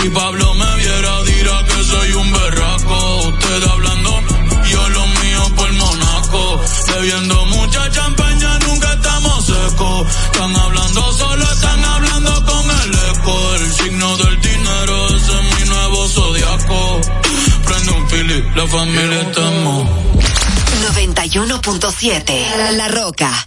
Si Pablo me viera, dirá que soy un berraco. Usted hablando, yo lo mío por Monaco. Bebiendo mucha champaña, nunca estamos secos. Están hablando solo, están hablando con el eco. El signo del dinero, ese es mi nuevo zodiaco. Prende un fili, la familia estamos. 91.7 La Roca.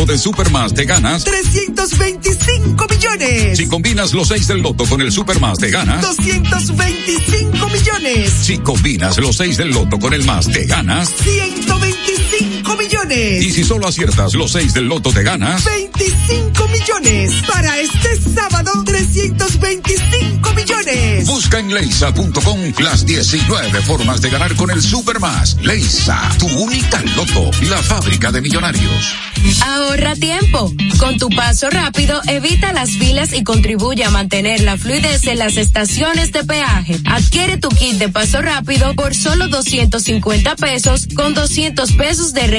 de Supermas, te ganas. 325 millones. Si combinas los 6 del loto con el Supermas, te ganas. 225 millones. Si combinas los 6 del loto con el más, te ganas. 125 millones. Y si solo aciertas los 6 del loto, te ganas. 25 millones. Para este sábado, 325 millones. Busca en leisa.com las 19 formas de ganar con el Supermas. Leisa, tu única loto, la fábrica de millonarios. Ahorra tiempo. Con tu paso rápido, evita las filas y contribuye a mantener la fluidez en las estaciones de peaje. Adquiere tu kit de paso rápido por solo 250 pesos con 200 pesos de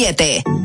91.7.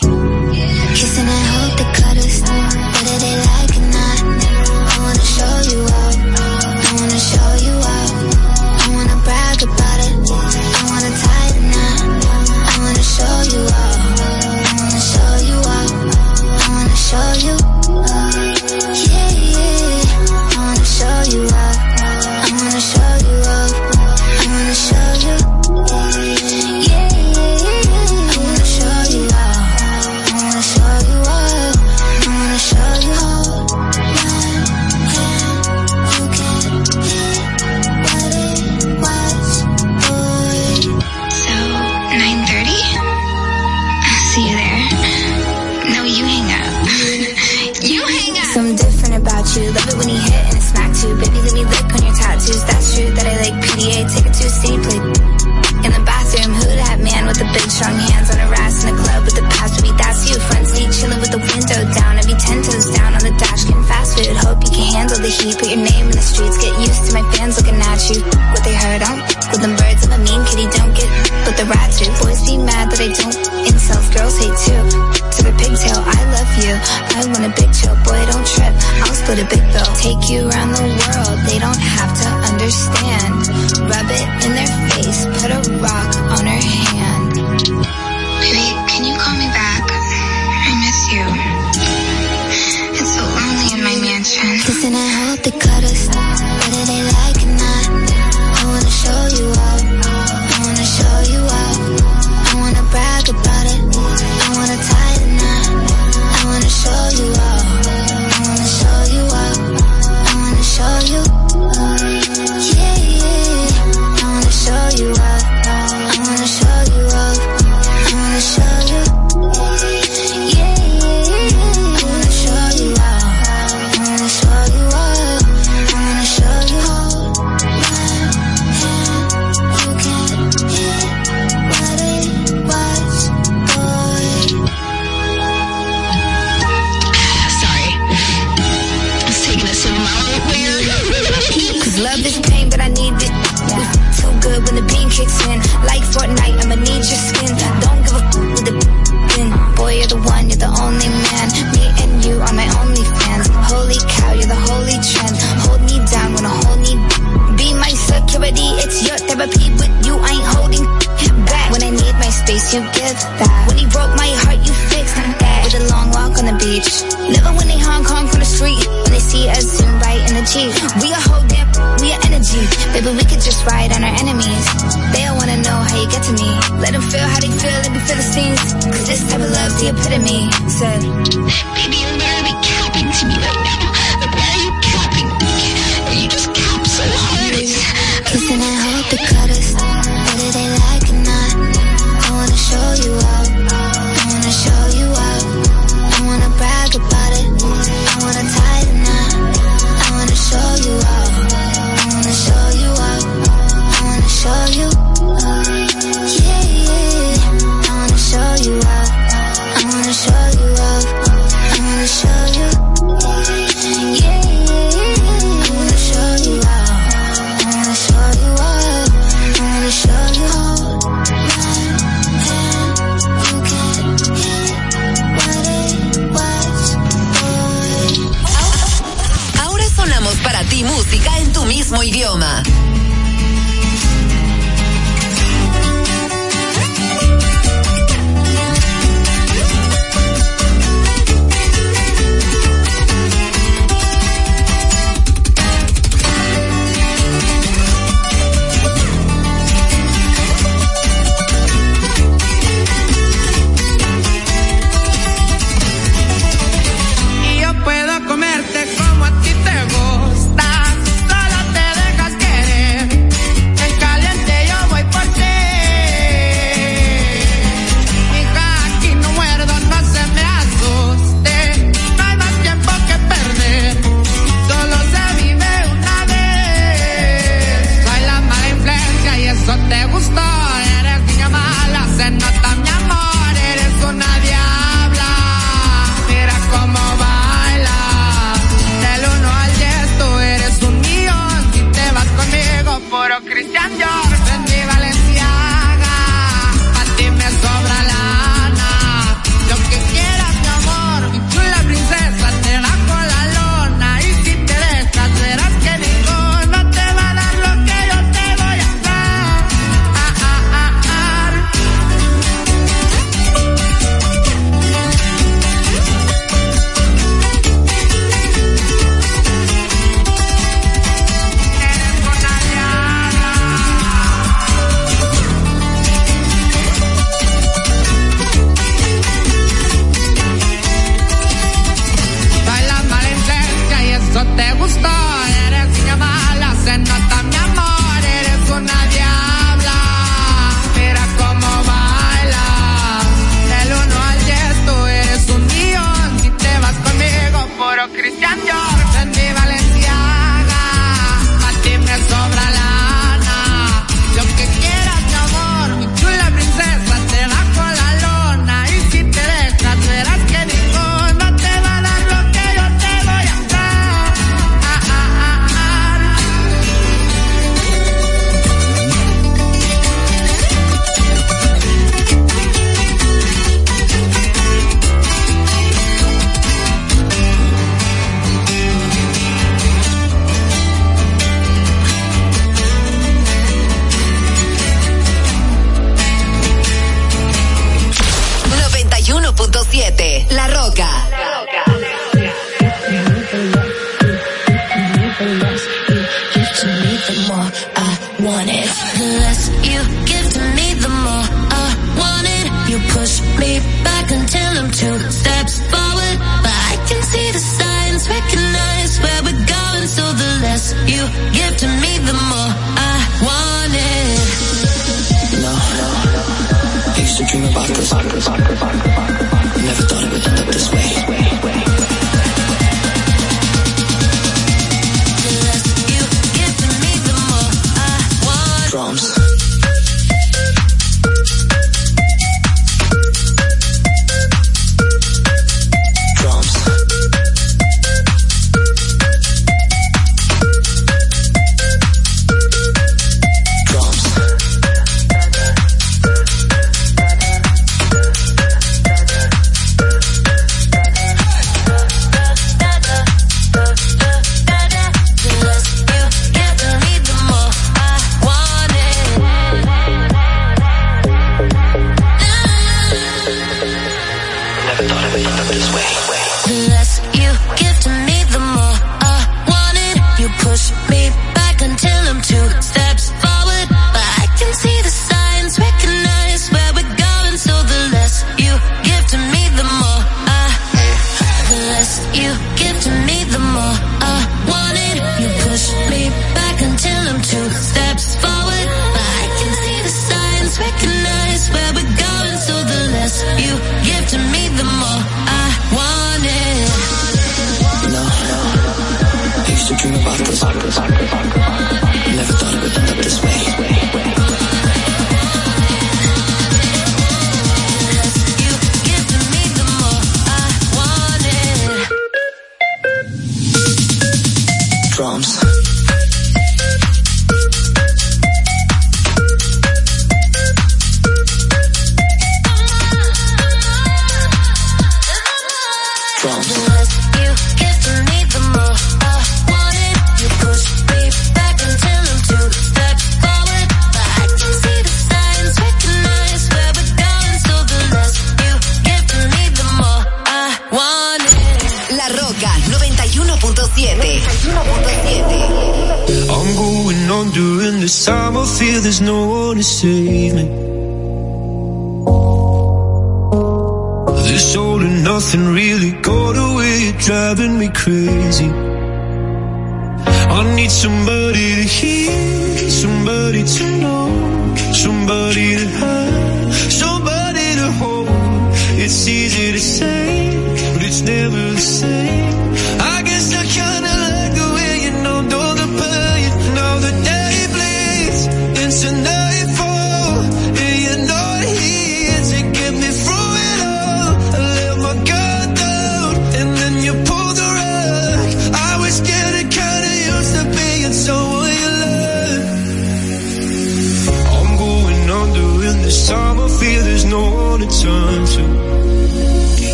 Kissing and hope the cut is cuddles. handle the heat, put your name in the streets, get used to my fans looking at you. What they heard, on with them birds of a mean kitty, don't get but the rats do. Boys be mad that I don't insult, girls hate too. To the pigtail, I love you. I want a big chill, boy, don't trip. I'll split a big bill, take you around the world. They don't have to understand. Rub it in their face, put a rock on her te caras.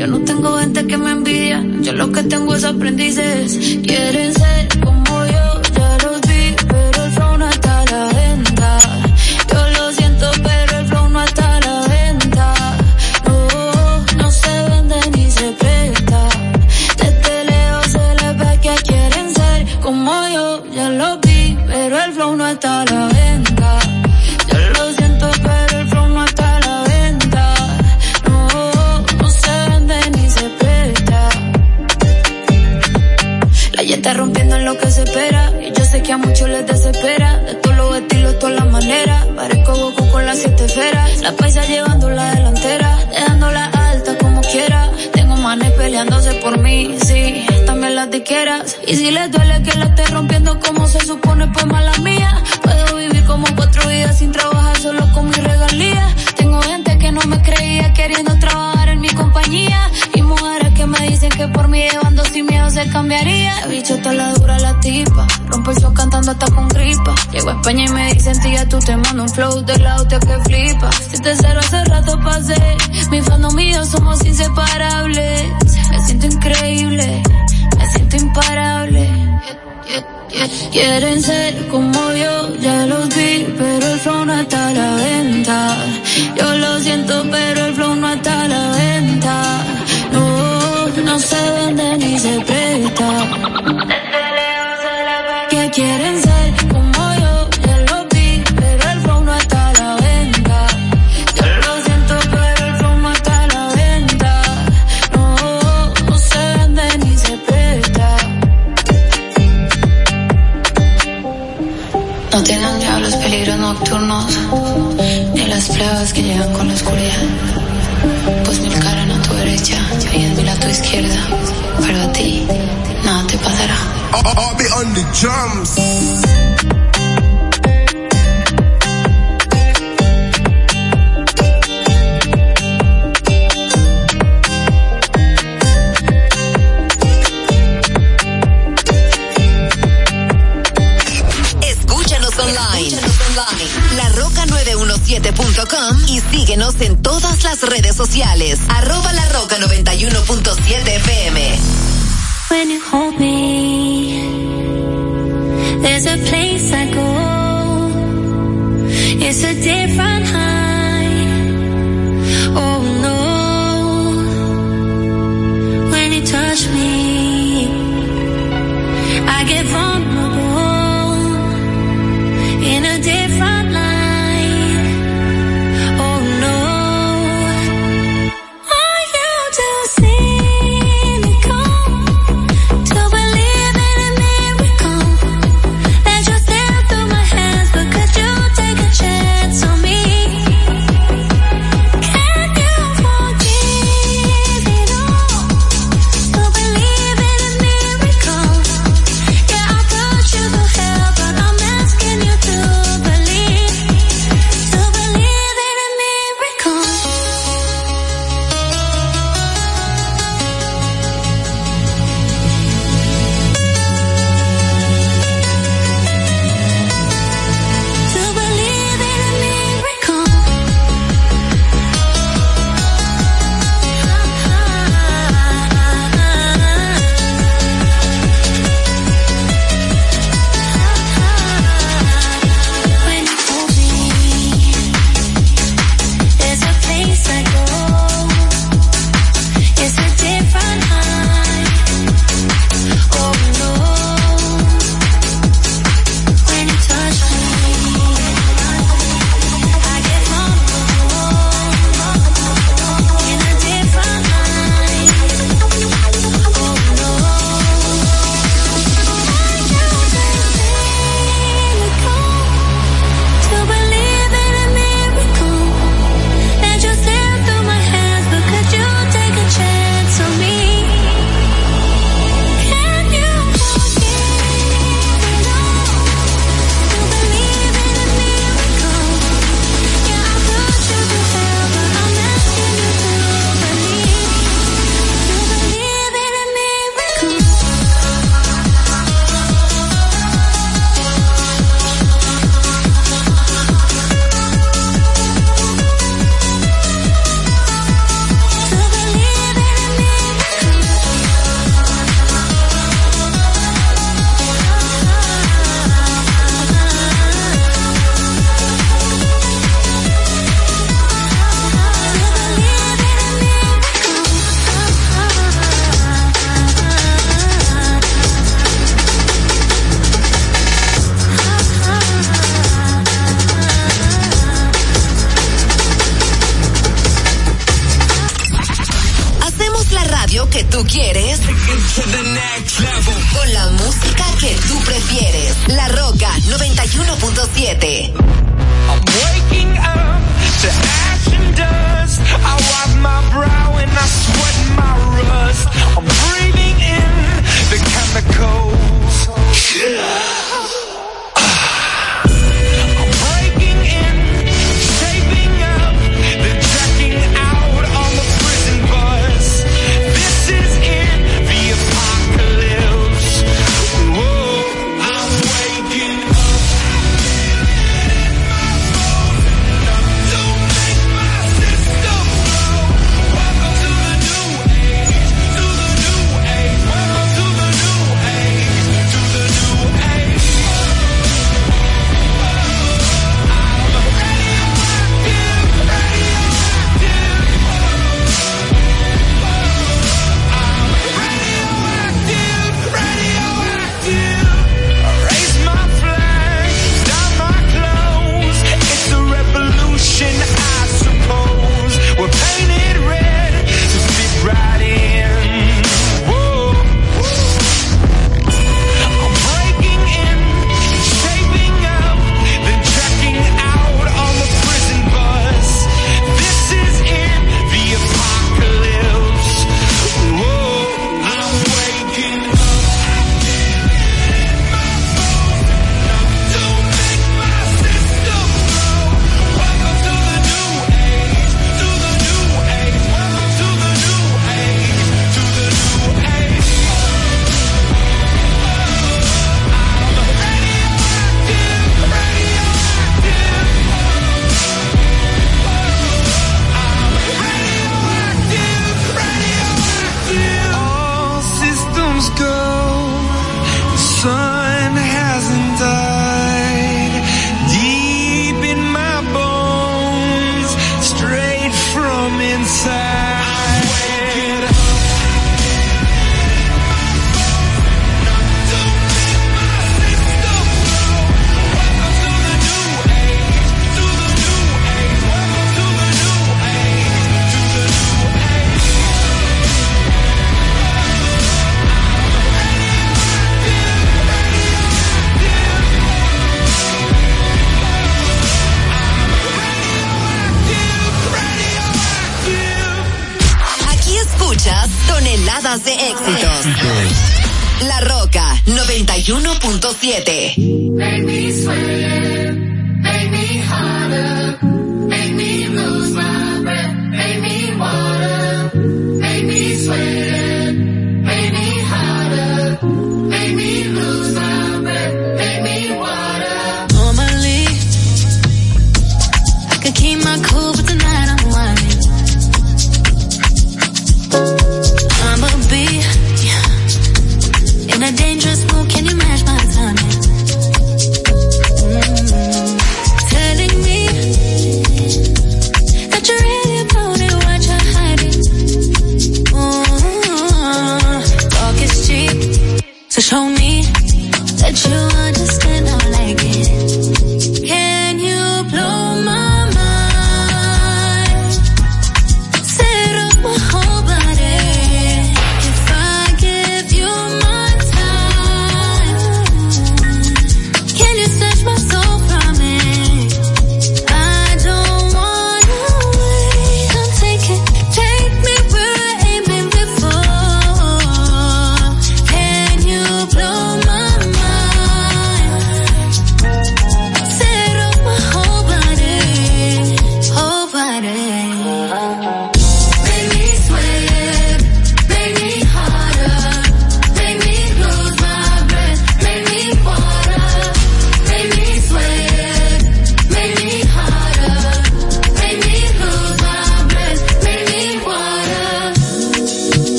Yo no tengo gente que me envidia. Yo lo que tengo es aprendices. Quieren mí llevando sin miedo se cambiaría. Bicho, está la dura la tipa. Rompo el show cantando hasta con gripa. Llego a España y me dicen, tía, tú te mando un flow del auto que flipa. Si te cero hace rato pasé. Mi fandom y yo somos inseparables. Me siento increíble. Me siento imparable. Quieren ser como yo, ya los vi, pero el flow no está a la venta. Yo lo siento, pero el flow no está a la venta. No, se vende ni se presta. Que quieren ser como yo, ya los vi, pero el flow no está a la venta. Yo lo siento, pero el flow no está a la venta. No, no se vende ni se presta. No tienen miedo a los peligros nocturnos, ni las pruebas que llegan con la oscuridad. Izquierda, pero a ti nada te pasará. LaRoca917.com y síguenos en todas las redes sociales. Arroba La Roca 91.7 FM. When you hold me, there's a place I go. It's a different high.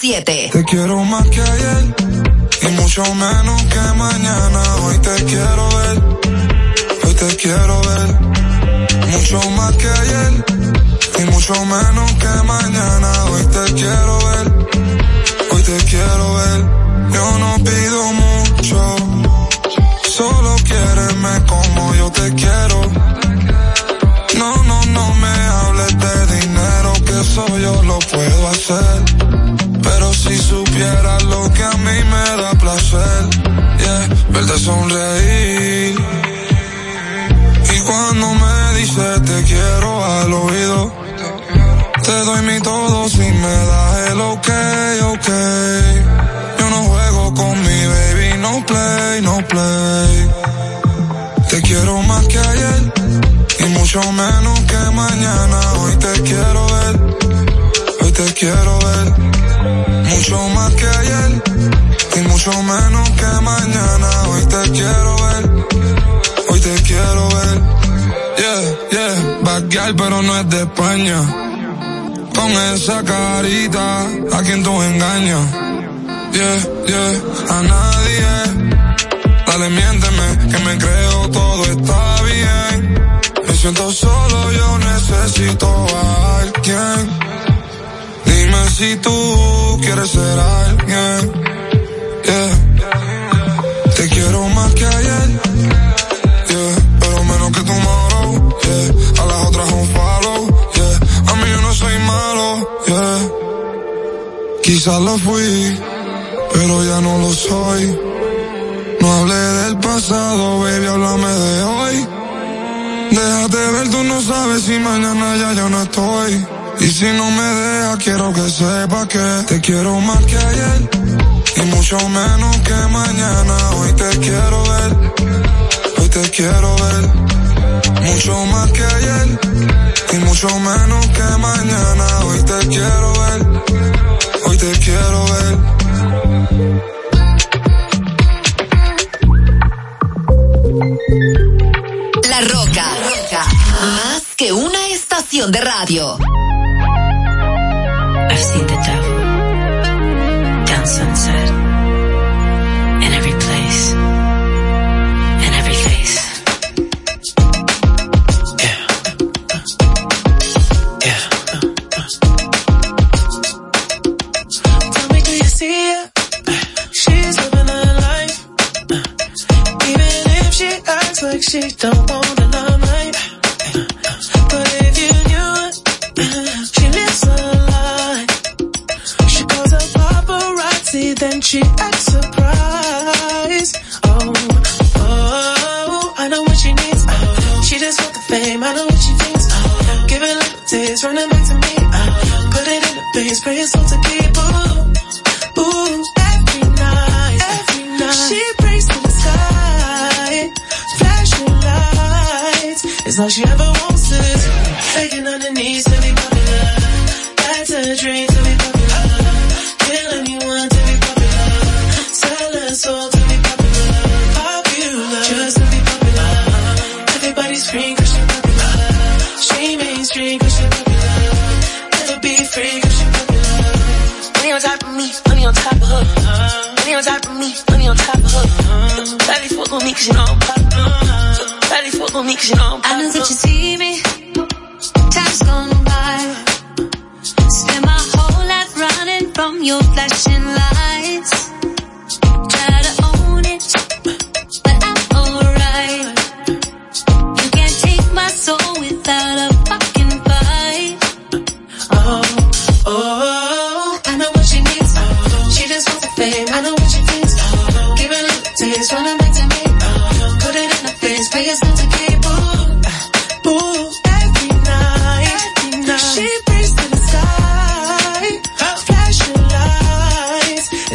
91.7. Te quiero más que ayer y mucho menos que mañana. Hoy te quiero ver, hoy te quiero ver. Mucho más que ayer y mucho menos Con esa carita, a quien tú engañas. Quizás lo fui, pero ya no lo soy. No hablé del pasado, baby, háblame de hoy. Déjate ver, tú no sabes si mañana ya yo no estoy. Y si no me dejas, quiero que sepas que te quiero más que ayer. Y mucho menos que mañana. Hoy te quiero ver. Hoy te quiero ver. Mucho más que ayer. Y mucho menos que mañana. Hoy te quiero ver. Te quiero ver. La Roca. Más que una estación de radio. I've seen the devil 'cause she popular. Never be free popular. Money on top of me, money on top of her. Money on top of me, money on top of her. Fuck you know fuck you know I know that you see me. Time's gone by. My whole life running from your flashing lights.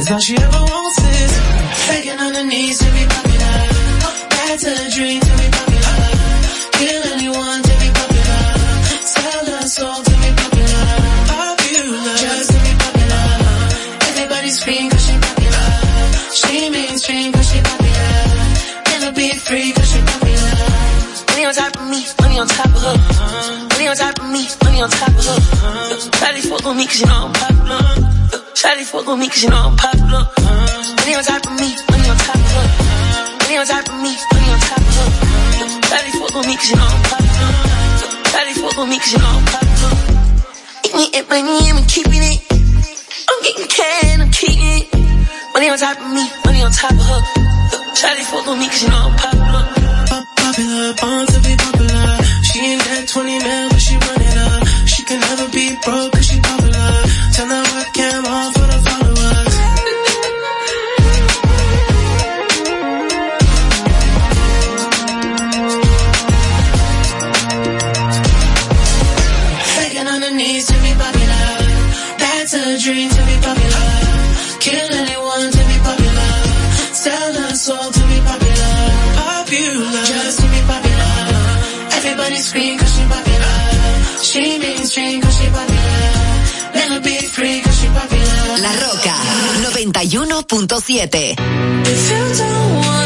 Cause all she ever wants is faking on her knees to be popular. Back to the dream to be popular. Kill anyone to be popular. Sell her soul to be popular. Popular. Just to be popular. Everybody's fiend cause she popular. She mainstream cause she popular. Never be free cause she popular. Money on top of me, money on top of her. Money on top of me, money on top of her. Probably fuck on me cause you know I'm popular. Shawty fuck with me cause you know I'm popular. Money on top of me, money on top of her. Money on top of me, money on top of her. Shawty fuck with me cause you know I'm popular. Shawty fuck with me cause you know I'm popular. Eating it, money, I'm keeping it. I'm getting can, I'm keeping it. Money on top of me, money on top of her. Shawty fuck with me cause you know I'm popular. That's a dream to be popular. Kill anyone to be popular. Sell soul to be popular. Just to be popular. Everybody scream cause she popular. She mainstream cause free cause she popular. La Roca 91.7 If you don't wanna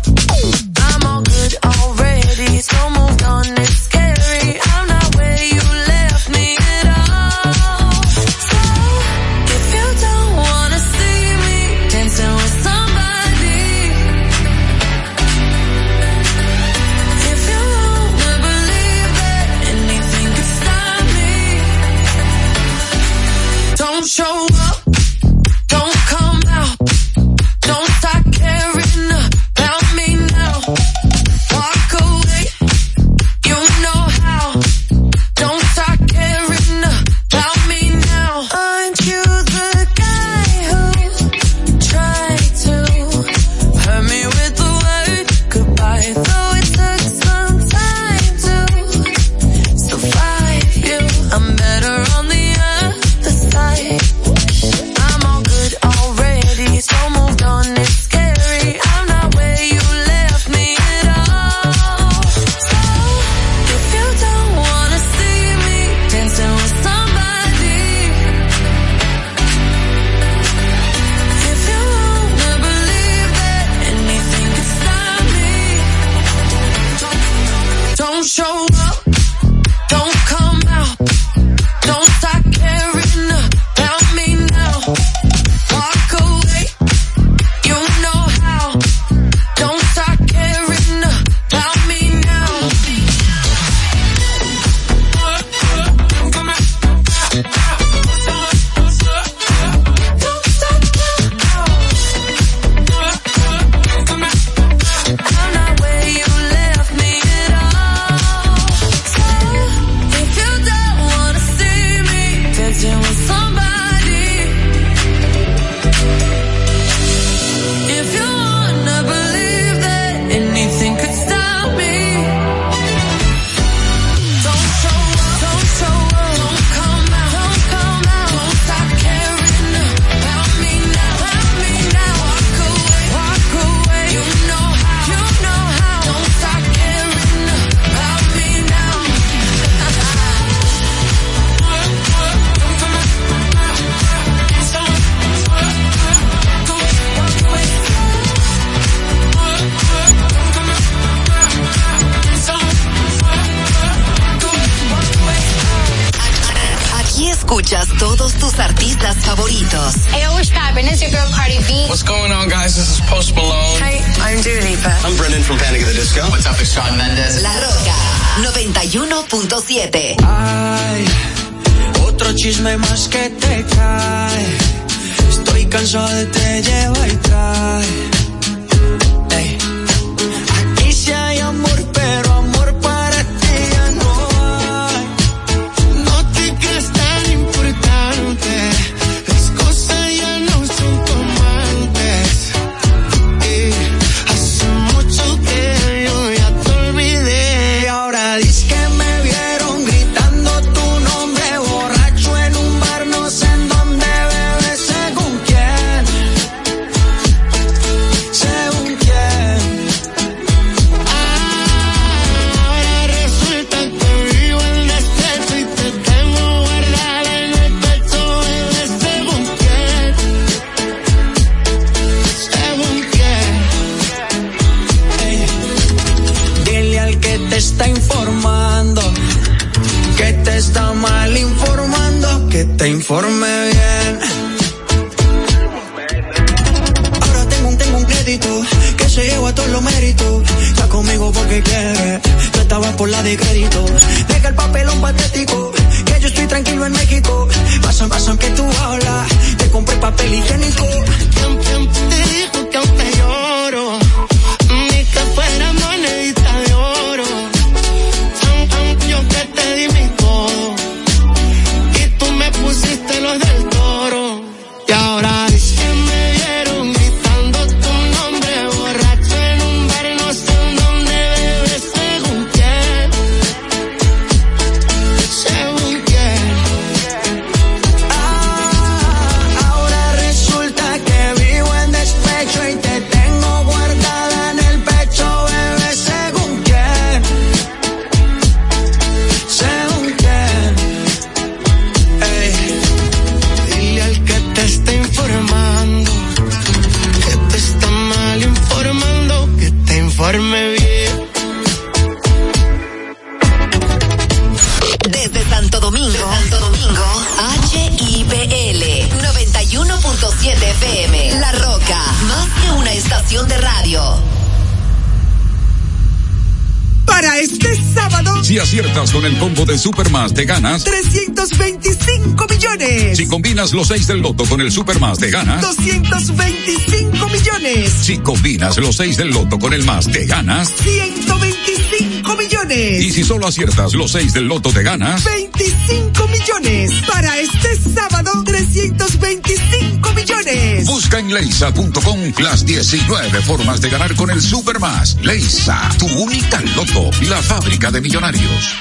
combinas los 6 del loto con el Supermas, te ganas. 225 millones. Si combinas los 6 del loto con el más, te ganas. 125 millones. Y si solo aciertas los 6 del loto, te ganas. 25 millones. Para este sábado, 325 millones. Busca en leisa.com las 19 formas de ganar con el Supermas. Leisa, tu única loto, la fábrica de millonarios.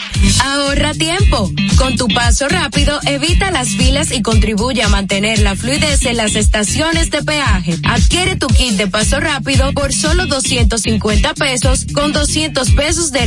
Ahorra tiempo. Con tu paso rápido, evita las filas y contribuye a mantener la fluidez en las estaciones de peaje. Adquiere tu kit de paso rápido por solo 250 pesos con 200 pesos de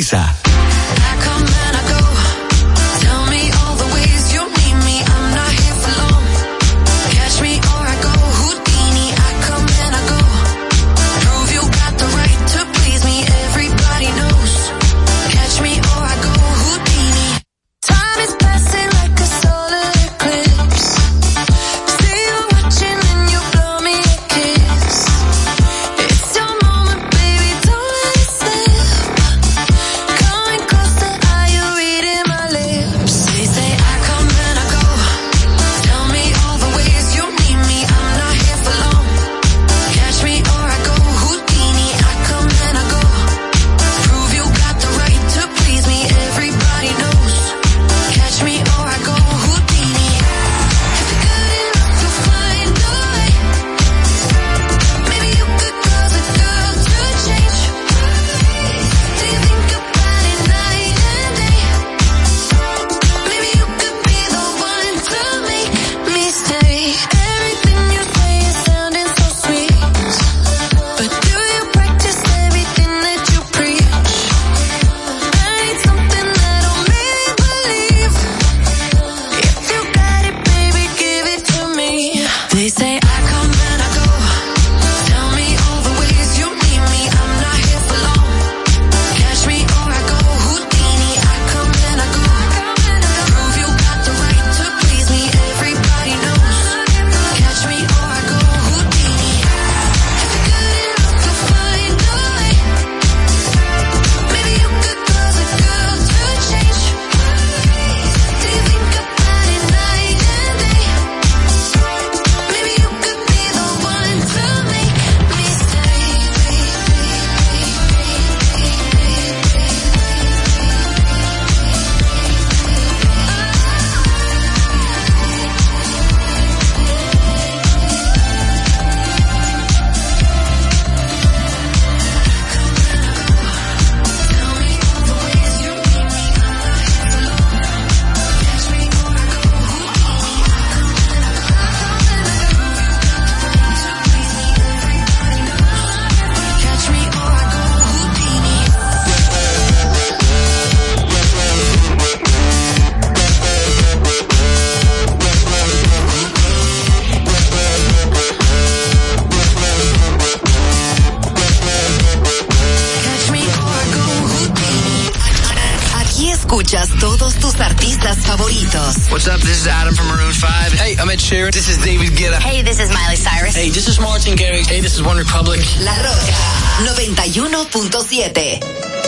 Tell 7.